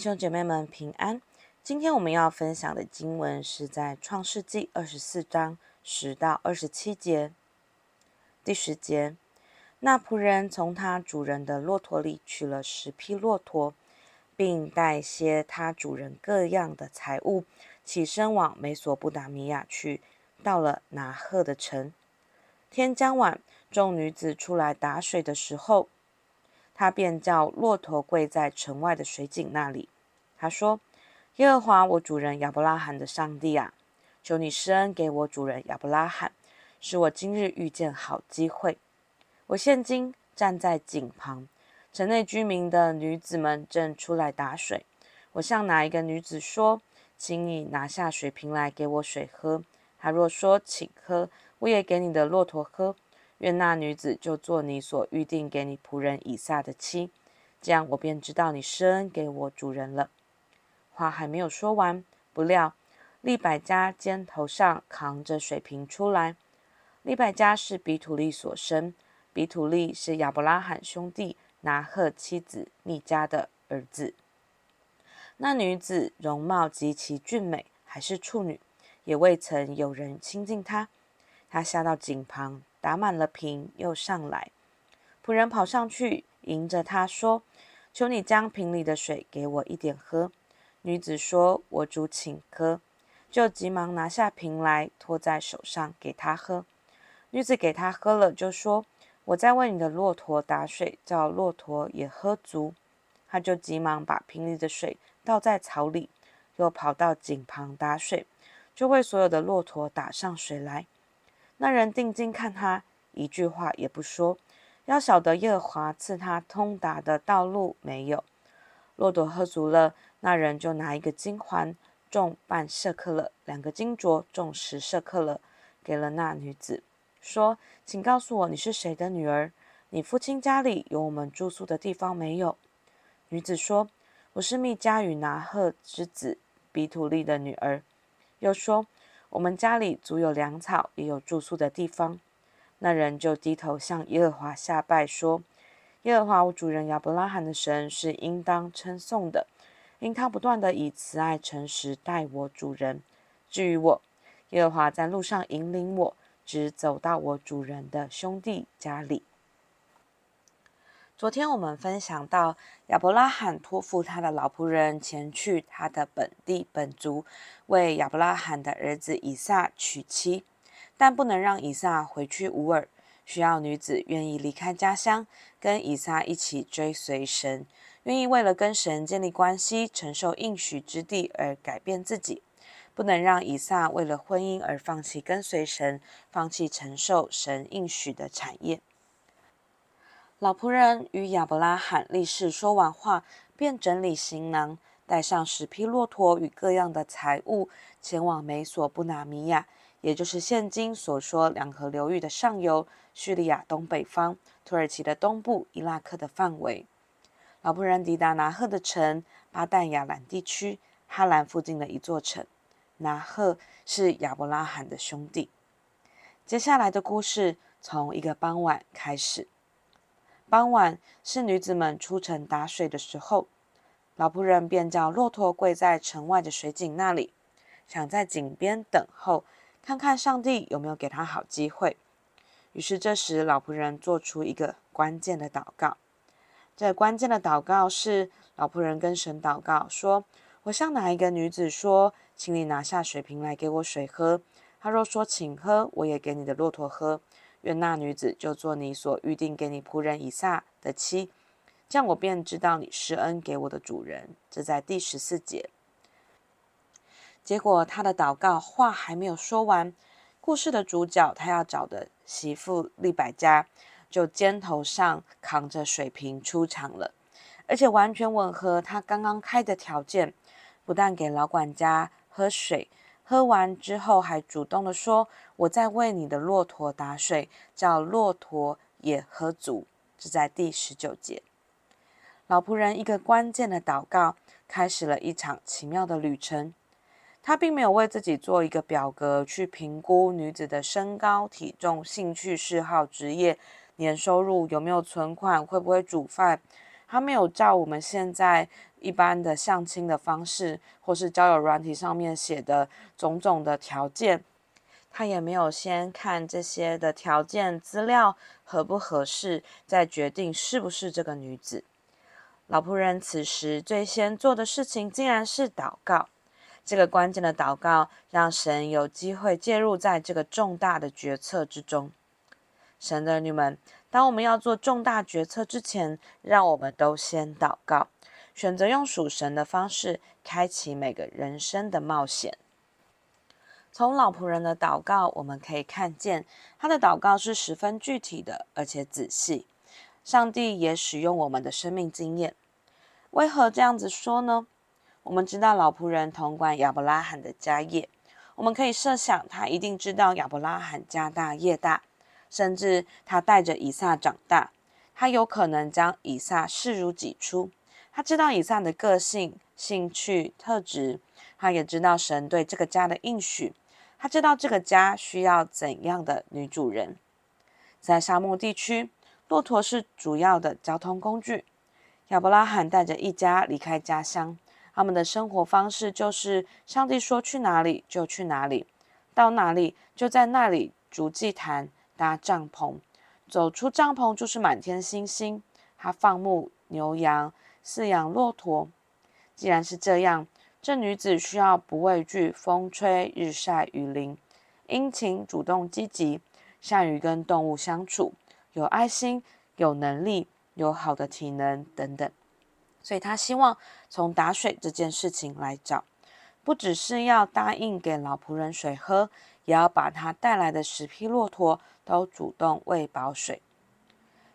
兄姐妹们平安。今天我们要分享的经文是在创世纪二十四章十到二十七节。第十节，那仆人从他主人的骆驼里取了十匹骆驼，并带些他主人各样的财物，起身往美索不达米亚去。到了拿赫的城，天将晚，众女子出来打水的时候。他便叫骆驼跪在城外的水井那里。他说：“耶和华我主人亚伯拉罕的上帝啊，求你施恩给我主人亚伯拉罕，使我今日遇见好机会。我现今站在井旁，城内居民的女子们正出来打水。我向哪一个女子说，请你拿下水瓶来给我水喝？她若说，请喝，我也给你的骆驼喝。”愿那女子就做你所预定给你仆人以撒的妻，这样我便知道你施恩给我主人了。话还没有说完，不料利百加肩头上扛着水瓶出来。利百加是比土利所生，比土利是亚伯拉罕兄弟拿鹤妻子密迦的儿子。那女子容貌极其俊美，还是处女，也未曾有人亲近她。她下到井旁。打满了瓶，又上来。仆人跑上去，迎着他说：“求你将瓶里的水给我一点喝。”女子说：“我主请喝。”就急忙拿下瓶来，托在手上给他喝。女子给他喝了，就说：“我再为你的骆驼打水，叫骆驼也喝足。”他就急忙把瓶里的水倒在槽里，又跑到井旁打水，就为所有的骆驼打上水来。那人定睛看他，一句话也不说，要晓得耶和华赐他通达的道路没有。骆驼喝足了，那人就拿一个金环，重半舍客勒；两个金镯，重十舍客勒，给了那女子，说：“请告诉我，你是谁的女儿？你父亲家里有我们住宿的地方没有？”女子说：“我是密迦与拿赫之子比土利的女儿。”又说。我们家里足有粮草，也有住宿的地方。那人就低头向耶和华下拜，说：“耶和华我主人亚伯拉罕的神是应当称颂的，因他不断地以慈爱诚实待我主人。至于我，耶和华在路上引领我，直走到我主人的兄弟家里。”昨天我们分享到，亚伯拉罕托付他的老仆人前去他的本地本族，为亚伯拉罕的儿子以撒娶妻，但不能让以撒回去乌尔，需要女子愿意离开家乡，跟以撒一起追随神，愿意为了跟神建立关系，承受应许之地而改变自己，不能让以撒为了婚姻而放弃跟随神，放弃承受神应许的产业。老仆人与亚伯拉罕立誓说完话，便整理行囊，带上十匹骆驼与各样的财物，前往美索不达米亚，也就是现今所说两河流域的上游、叙利亚东北方、土耳其的东部、伊拉克的范围。老仆人抵达拿赫的城，巴旦亚兰地区哈兰附近的一座城。拿赫是亚伯拉罕的兄弟。接下来的故事从一个傍晚开始。傍晚是女子们出城打水的时候，老仆人便叫骆驼跪在城外的水井那里，想在井边等候，看看上帝有没有给他好机会。于是这时老仆人做出一个关键的祷告。这关键的祷告是老仆人跟神祷告说：“我向哪一个女子说，请你拿下水瓶来给我水喝？她若说请喝，我也给你的骆驼喝。”愿那女子就做你所预定给你仆人以撒的妻，这样我便知道你施恩给我的主人。这在第十四节。结果他的祷告话还没有说完，故事的主角他要找的媳妇利百加就肩头上扛着水瓶出场了，而且完全吻合他刚刚开的条件，不但给老管家喝水。喝完之后，还主动的说：“我在为你的骆驼打水，叫骆驼也喝足。”这在第十九节。老仆人一个关键的祷告，开始了一场奇妙的旅程。他并没有为自己做一个表格去评估女子的身高、体重、兴趣、嗜好、职业、年收入、有没有存款、会不会煮饭。他没有照我们现在一般的相亲的方式，或是交友软体上面写的种种的条件，他也没有先看这些的条件资料合不合适，再决定是不是这个女子。老仆人此时最先做的事情，竟然是祷告。这个关键的祷告，让神有机会介入在这个重大的决策之中。神的儿女们，当我们要做重大决策之前，让我们都先祷告，选择用属神的方式，开启每个人生的冒险。从老仆人的祷告，我们可以看见他的祷告是十分具体的，而且仔细。上帝也使用我们的生命经验。为何这样子说呢？我们知道老仆人统管亚伯拉罕的家业，我们可以设想他一定知道亚伯拉罕家大业大，甚至他带着以撒长大，他有可能将以撒视如己出。他知道以撒的个性、兴趣、特质，他也知道神对这个家的应许，他知道这个家需要怎样的女主人。在沙漠地区，骆驼是主要的交通工具。亚伯拉罕带着一家离开家乡。他们的生活方式就是，上帝说去哪里就去哪里，到哪里就在那里筑祭坛、搭帐篷，走出帐篷就是满天星星。他放牧牛羊，饲养骆驼。既然是这样，这女子需要不畏惧风吹日晒雨淋，殷勤、主动、积极，善于跟动物相处，有爱心、有能力、有好的体能等等。所以她希望从打水这件事情来找，不只是要答应给老仆人水喝，也要把他带来的十匹骆驼都主动喂饱水。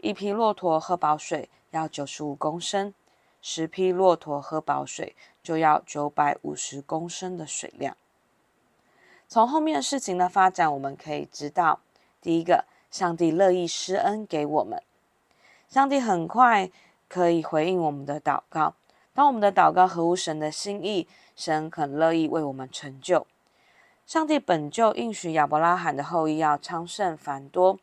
一匹骆驼喝饱水要九十五公升，十匹骆驼喝饱水就要九百五十公升的水量。从后面事情的发展，我们可以知道，第一个，上帝乐意施恩给我们，上帝很快。可以回应我们的祷告。当我们的祷告合乎神的心意，神很乐意为我们成就。上帝本就应许亚伯拉罕的后裔要昌盛繁多，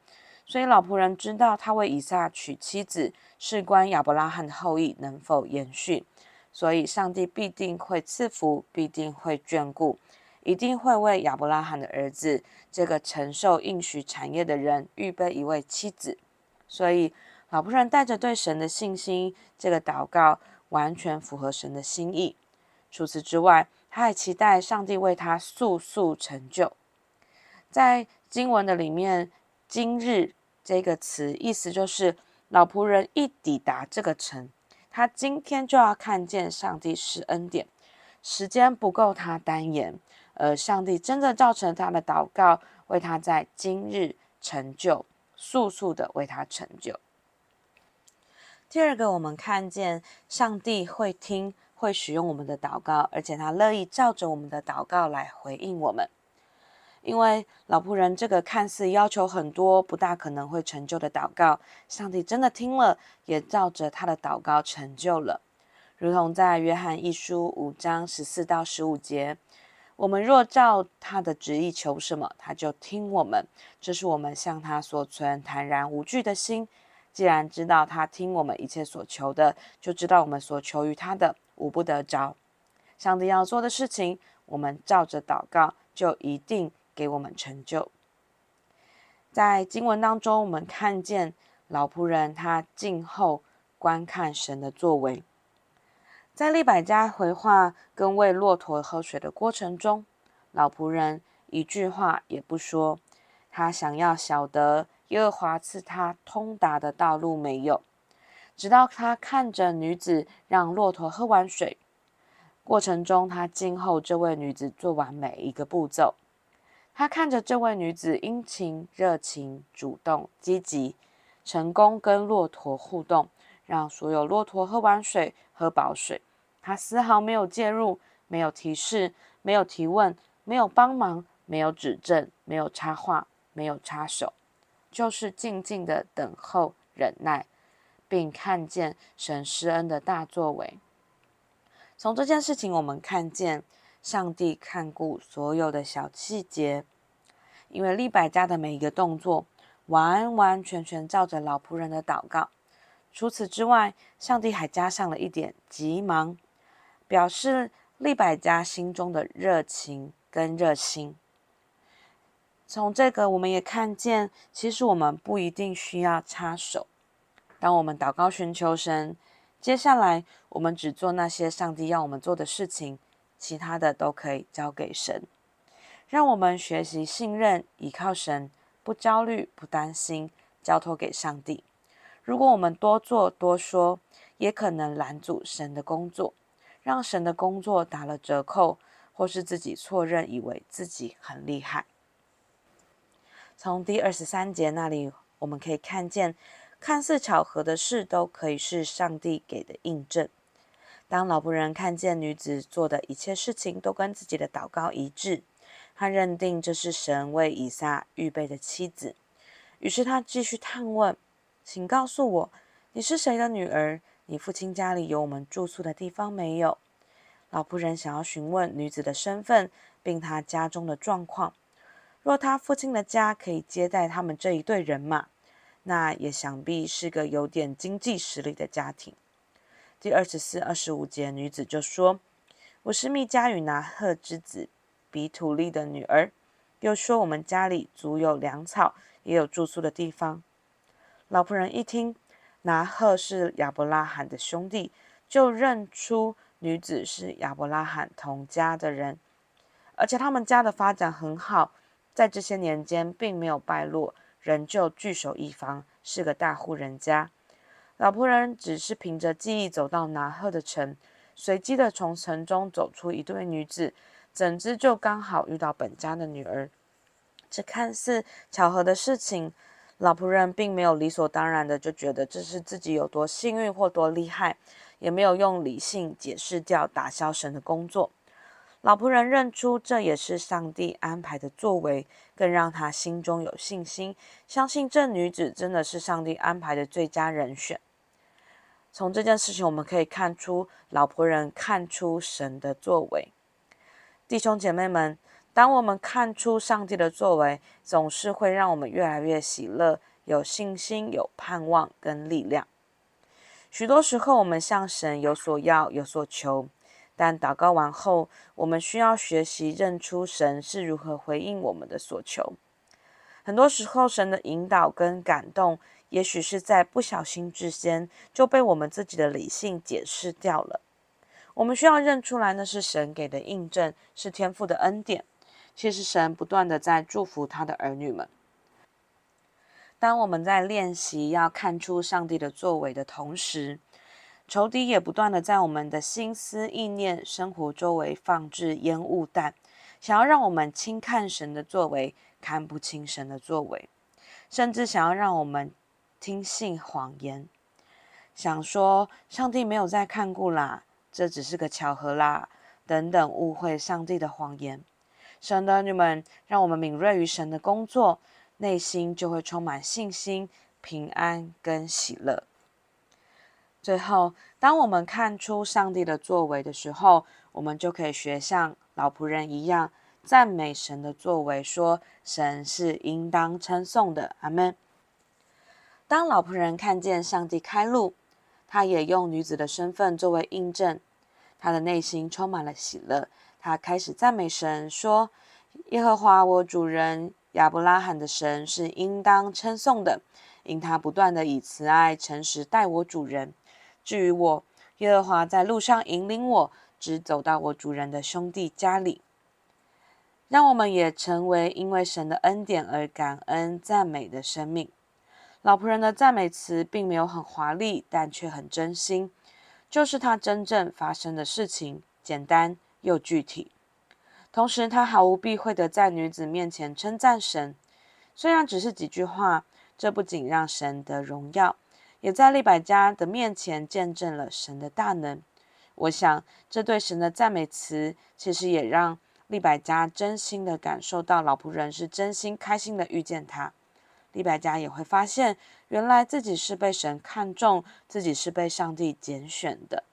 所以老仆人知道他为以撒娶妻子，事关亚伯拉罕的后裔能否延续，所以上帝必定会赐福，必定会眷顾，一定会为亚伯拉罕的儿子这个承受应许产业的人预备一位妻子，所以。老仆人带着对神的信心，这个祷告完全符合神的心意。除此之外，他还期待上帝为他速速成就。在经文的里面，“今日”这个词意思就是老仆人一抵达这个城，他今天就要看见上帝施恩典。时间不够他单言，而上帝真的造成他的祷告，为他在今日成就，速速的为他成就。第二个，我们看见上帝会听、会使用我们的祷告，而且他乐意照着我们的祷告来回应我们。因为老仆人这个看似要求很多、不大可能会成就的祷告，上帝真的听了，也照着他的祷告成就了。如同在约翰一书五章十四到十五节，我们若照他的旨意求什么，他就听我们。这是我们向他所存坦然无惧的心。既然知道他听我们一切所求的，就知道我们所求于他的无不得着。上帝要做的事情，我们照着祷告，就一定给我们成就。在经文当中，我们看见老仆人他静候观看神的作为。在利百加回话跟喂骆驼喝水的过程中，老仆人一句话也不说，他想要晓得。耶和华赐他通达的道路没有，直到他看着女子让骆驼喝完水，过程中他静候这位女子做完每一个步骤。他看着这位女子殷勤、热情、主动、积极，成功跟骆驼互动，让所有骆驼喝完水、喝饱水。他丝毫没有介入，没有提示，没有提问，没有帮忙，没有指正，没有插话，没有插手。就是静静的等候、忍耐，并看见神施恩的大作为。从这件事情，我们看见上帝看顾所有的小细节，因为利百加的每一个动作，完完全全照着老仆人的祷告。除此之外，上帝还加上了一点急忙表示利百加心中的热情跟热心。从这个，我们也看见，其实我们不一定需要插手。当我们祷告寻求神，接下来我们只做那些上帝要我们做的事情，其他的都可以交给神。让我们学习信任、依靠神，不焦虑、不担心，交托给上帝。如果我们多做多说，也可能拦阻神的工作，让神的工作打了折扣，或是自己错认，以为自己很厉害。从第二十三节那里，我们可以看见，看似巧合的事，都可以是上帝给的印证。当老仆人看见女子做的一切事情都跟自己的祷告一致，他认定这是神为以撒预备的妻子，于是他继续探问：“请告诉我，你是谁的女儿？你父亲家里有我们住宿的地方没有？”老仆人想要询问女子的身份，并她家中的状况。若他父亲的家可以接待他们这一对人马，那也想必是个有点经济实力的家庭。第二十四、二十五节，女子就说：“我是密迦与拿鹤之子。”比土利的女儿，又说：“我们家里足有粮草，也有住宿的地方。”老仆人一听，拿鹤是亚伯拉罕的兄弟，就认出女子是亚伯拉罕同家的人，而且他们家的发展很好，在这些年间并没有败落，仍旧据守一方，是个大户人家。老仆人只是凭着记忆走到拿鹤的城，随机的从城中走出一对女子。怎知就刚好遇到本家的女儿，这看似巧合的事情，老仆人并没有理所当然的就觉得这是自己有多幸运或多厉害，也没有用理性解释掉打消神的工作。老仆人认出这也是上帝安排的作为，更让他心中有信心，相信这女子真的是上帝安排的最佳人选。从这件事情我们可以看出，老仆人看出神的作为。弟兄姐妹们，当我们看出上帝的作为，总是会让我们越来越喜乐、有信心、有盼望跟力量。许多时候，我们向神有所要、有所求，但祷告完后，我们需要学习认出神是如何回应我们的所求。很多时候，神的引导跟感动，也许是在不小心之间就被我们自己的理性解释掉了。我们需要认出来，那是神给的印证，是天赋的恩典。其实神不断的在祝福他的儿女们。当我们在练习要看出上帝的作为的同时，仇敌也不断的在我们的心思意念、生活周围放置烟雾弹，想要让我们轻看神的作为，看不清神的作为，甚至想要让我们听信谎言，想说上帝没有在看顾啦。这只是个巧合啦，等等误会上帝的谎言。神的儿女们，让我们敏锐于神的工作，内心就会充满信心、平安跟喜乐。最后，当我们看出上帝的作为的时候，我们就可以学像老仆人一样，赞美神的作为，说神是应当称颂的。阿门。当老仆人看见上帝开路，他也用女子的身份作为印证，他的内心充满了喜乐。他开始赞美神，说：“耶和华我主人亚伯拉罕的神是应当称颂的，因他不断地以慈爱、诚实待我主人。至于我，耶和华在路上引领我，直走到我主人的兄弟家里。让我们也成为因为神的恩典而感恩赞美的生命。”老仆人的赞美词并没有很华丽，但却很真心，就是他真正发生的事情，简单又具体。同时，他毫无避讳地在女子面前称赞神，虽然只是几句话，这不仅让神得荣耀，也在利百加的面前见证了神的大能。我想，这对神的赞美词，其实也让利百加真心地感受到老仆人是真心开心地遇见他。利百加也会发现，原来自己是被神看重，自己是被上帝拣选的。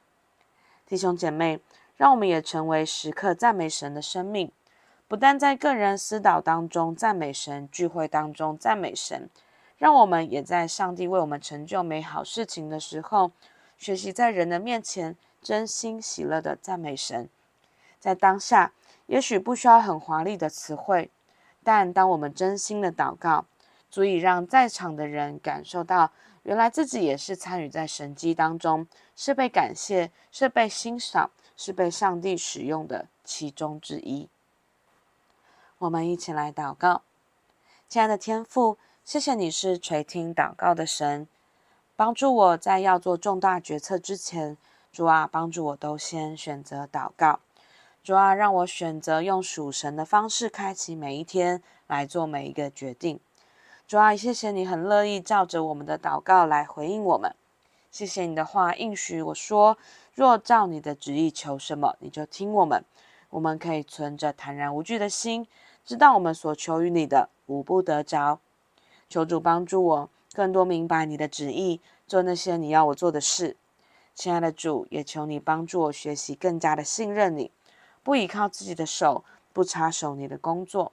弟兄姐妹，让我们也成为时刻赞美神的生命，不但在个人私祷当中赞美神，聚会当中赞美神，让我们也在上帝为我们成就美好事情的时候，学习在人的面前真心喜乐的赞美神。在当下，也许不需要很华丽的词汇，但当我们真心的祷告，足以让在场的人感受到，原来自己也是参与在神迹当中，是被感谢，是被欣赏，是被上帝使用的其中之一。我们一起来祷告，亲爱的天父，谢谢你是垂听祷告的神，帮助我在要做重大决策之前，主啊，帮助我都先选择祷告。主啊，让我选择用属神的方式开启每一天，来做每一个决定。主啊，谢谢你很乐意照着我们的祷告来回应我们。谢谢你的话应许我说，若照你的旨意求什么，你就听我们。我们可以存着坦然无惧的心，知道我们所求于你的无不得着。求主帮助我更多明白你的旨意，做那些你要我做的事。亲爱的主，也求你帮助我学习更加的信任你。不依靠自己的手，不插手你的工作。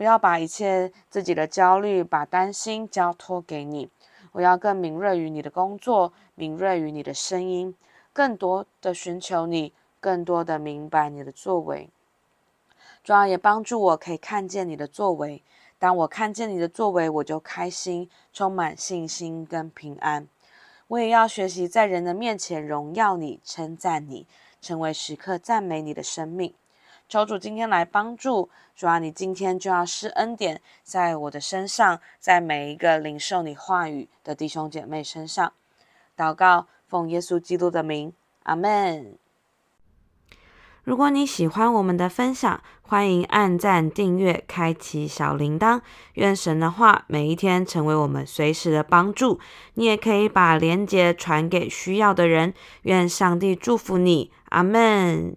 不要把一切自己的焦虑、把担心交托给你。我要更敏锐于你的工作，敏锐于你的声音，更多的寻求你，更多的明白你的作为。主要也帮助我可以看见你的作为。当我看见你的作为，我就开心，充满信心跟平安。我也要学习在人的面前荣耀你，称赞你。成为时刻赞美你的生命，求主今天来帮助，主啊，你今天就要施恩典在我的身上，在每一个领受你话语的弟兄姐妹身上。祷告，奉耶稣基督的名，阿门。如果你喜欢我们的分享，欢迎按赞、订阅、开启小铃铛。愿神的话每一天成为我们随时的帮助。你也可以把连结传给需要的人。愿上帝祝福你，阿门。